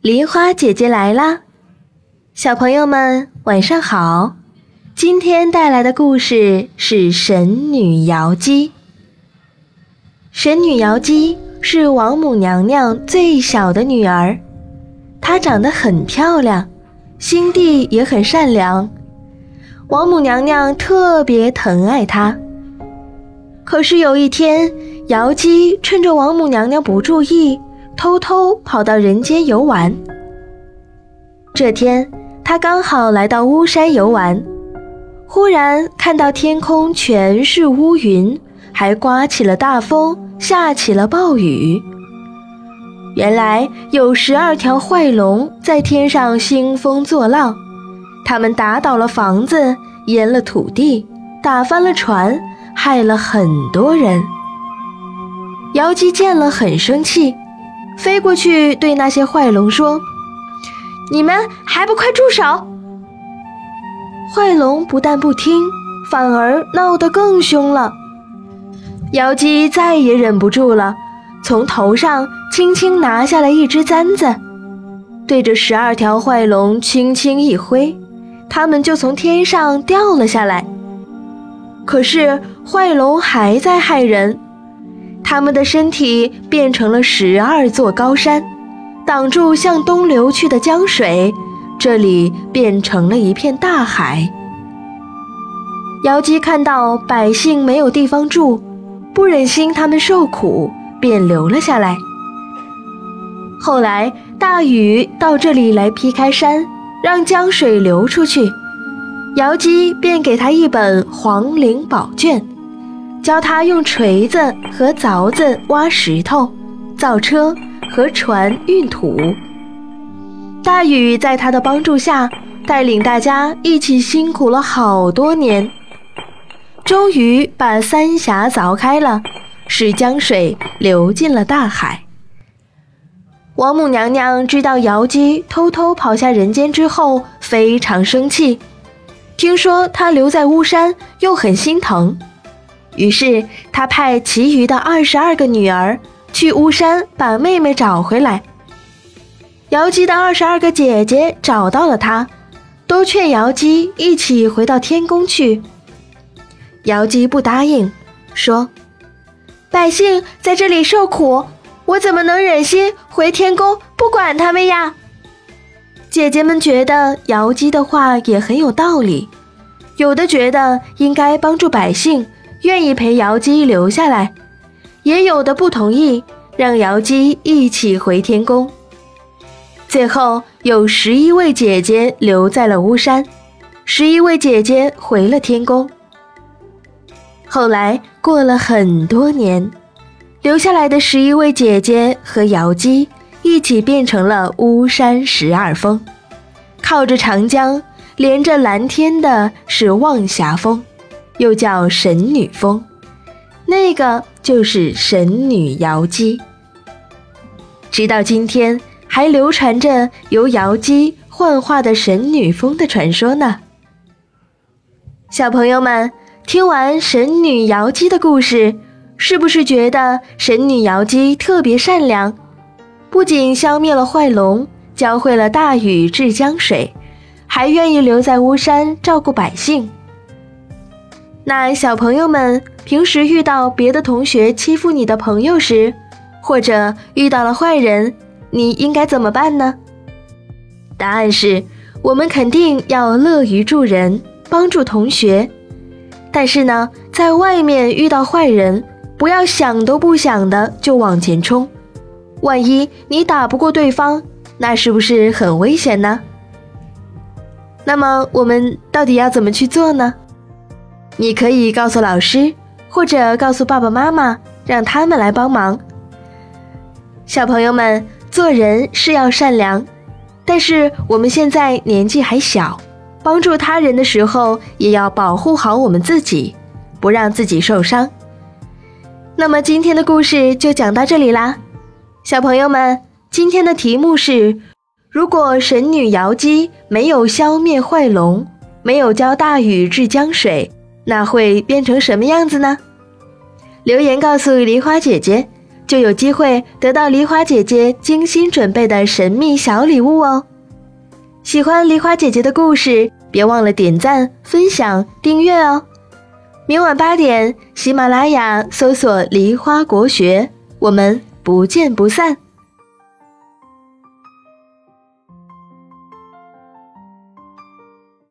梨花姐姐来啦，小朋友们晚上好。今天带来的故事是神女瑶姬。神女瑶姬是王母娘娘最小的女儿，她长得很漂亮，心地也很善良，王母娘娘特别疼爱她。可是有一天，瑶姬趁着王母娘娘不注意，偷偷跑到人间游玩。这天，他刚好来到巫山游玩。忽然看到天空全是乌云，还刮起了大风，下起了暴雨。原来有十二条坏龙在天上兴风作浪，他们打倒了房子，淹了土地，打翻了船，害了很多人。瑶姬见了很生气，飞过去对那些坏龙说：“你们还不快住手！”坏龙不但不听，反而闹得更凶了。瑶姬再也忍不住了，从头上轻轻拿下了一只簪子，对着十二条坏龙轻轻一挥，它们就从天上掉了下来。可是坏龙还在害人，他们的身体变成了十二座高山，挡住向东流去的江水。这里变成了一片大海。瑶姬看到百姓没有地方住，不忍心他们受苦，便留了下来。后来大禹到这里来劈开山，让江水流出去，瑶姬便给他一本黄陵宝卷，教他用锤子和凿子挖石头，造车和船运土。大禹在他的帮助下，带领大家一起辛苦了好多年，终于把三峡凿开了，使江水流进了大海。王母娘娘知道瑶姬偷偷跑下人间之后，非常生气，听说她留在巫山，又很心疼，于是他派其余的二十二个女儿去巫山把妹妹找回来。瑶姬的二十二个姐姐找到了他，都劝瑶姬一起回到天宫去。瑶姬不答应，说：“百姓在这里受苦，我怎么能忍心回天宫不管他们呀？”姐姐们觉得瑶姬的话也很有道理，有的觉得应该帮助百姓，愿意陪瑶姬留下来，也有的不同意，让瑶姬一起回天宫。最后有十一位姐姐留在了巫山，十一位姐姐回了天宫。后来过了很多年，留下来的十一位姐姐和瑶姬一起变成了巫山十二峰。靠着长江，连着蓝天的是望霞峰，又叫神女峰，那个就是神女瑶姬。直到今天。还流传着由瑶姬幻化的神女峰的传说呢。小朋友们，听完神女瑶姬的故事，是不是觉得神女瑶姬特别善良？不仅消灭了坏龙，教会了大禹治江水，还愿意留在巫山照顾百姓。那小朋友们平时遇到别的同学欺负你的朋友时，或者遇到了坏人，你应该怎么办呢？答案是我们肯定要乐于助人，帮助同学。但是呢，在外面遇到坏人，不要想都不想的就往前冲，万一你打不过对方，那是不是很危险呢？那么我们到底要怎么去做呢？你可以告诉老师，或者告诉爸爸妈妈，让他们来帮忙。小朋友们。做人是要善良，但是我们现在年纪还小，帮助他人的时候也要保护好我们自己，不让自己受伤。那么今天的故事就讲到这里啦，小朋友们，今天的题目是：如果神女瑶姬没有消灭坏龙，没有教大禹治江水，那会变成什么样子呢？留言告诉梨花姐姐。就有机会得到梨花姐姐精心准备的神秘小礼物哦。喜欢梨花姐姐的故事，别忘了点赞、分享、订阅哦。明晚八点，喜马拉雅搜索“梨花国学”，我们不见不散。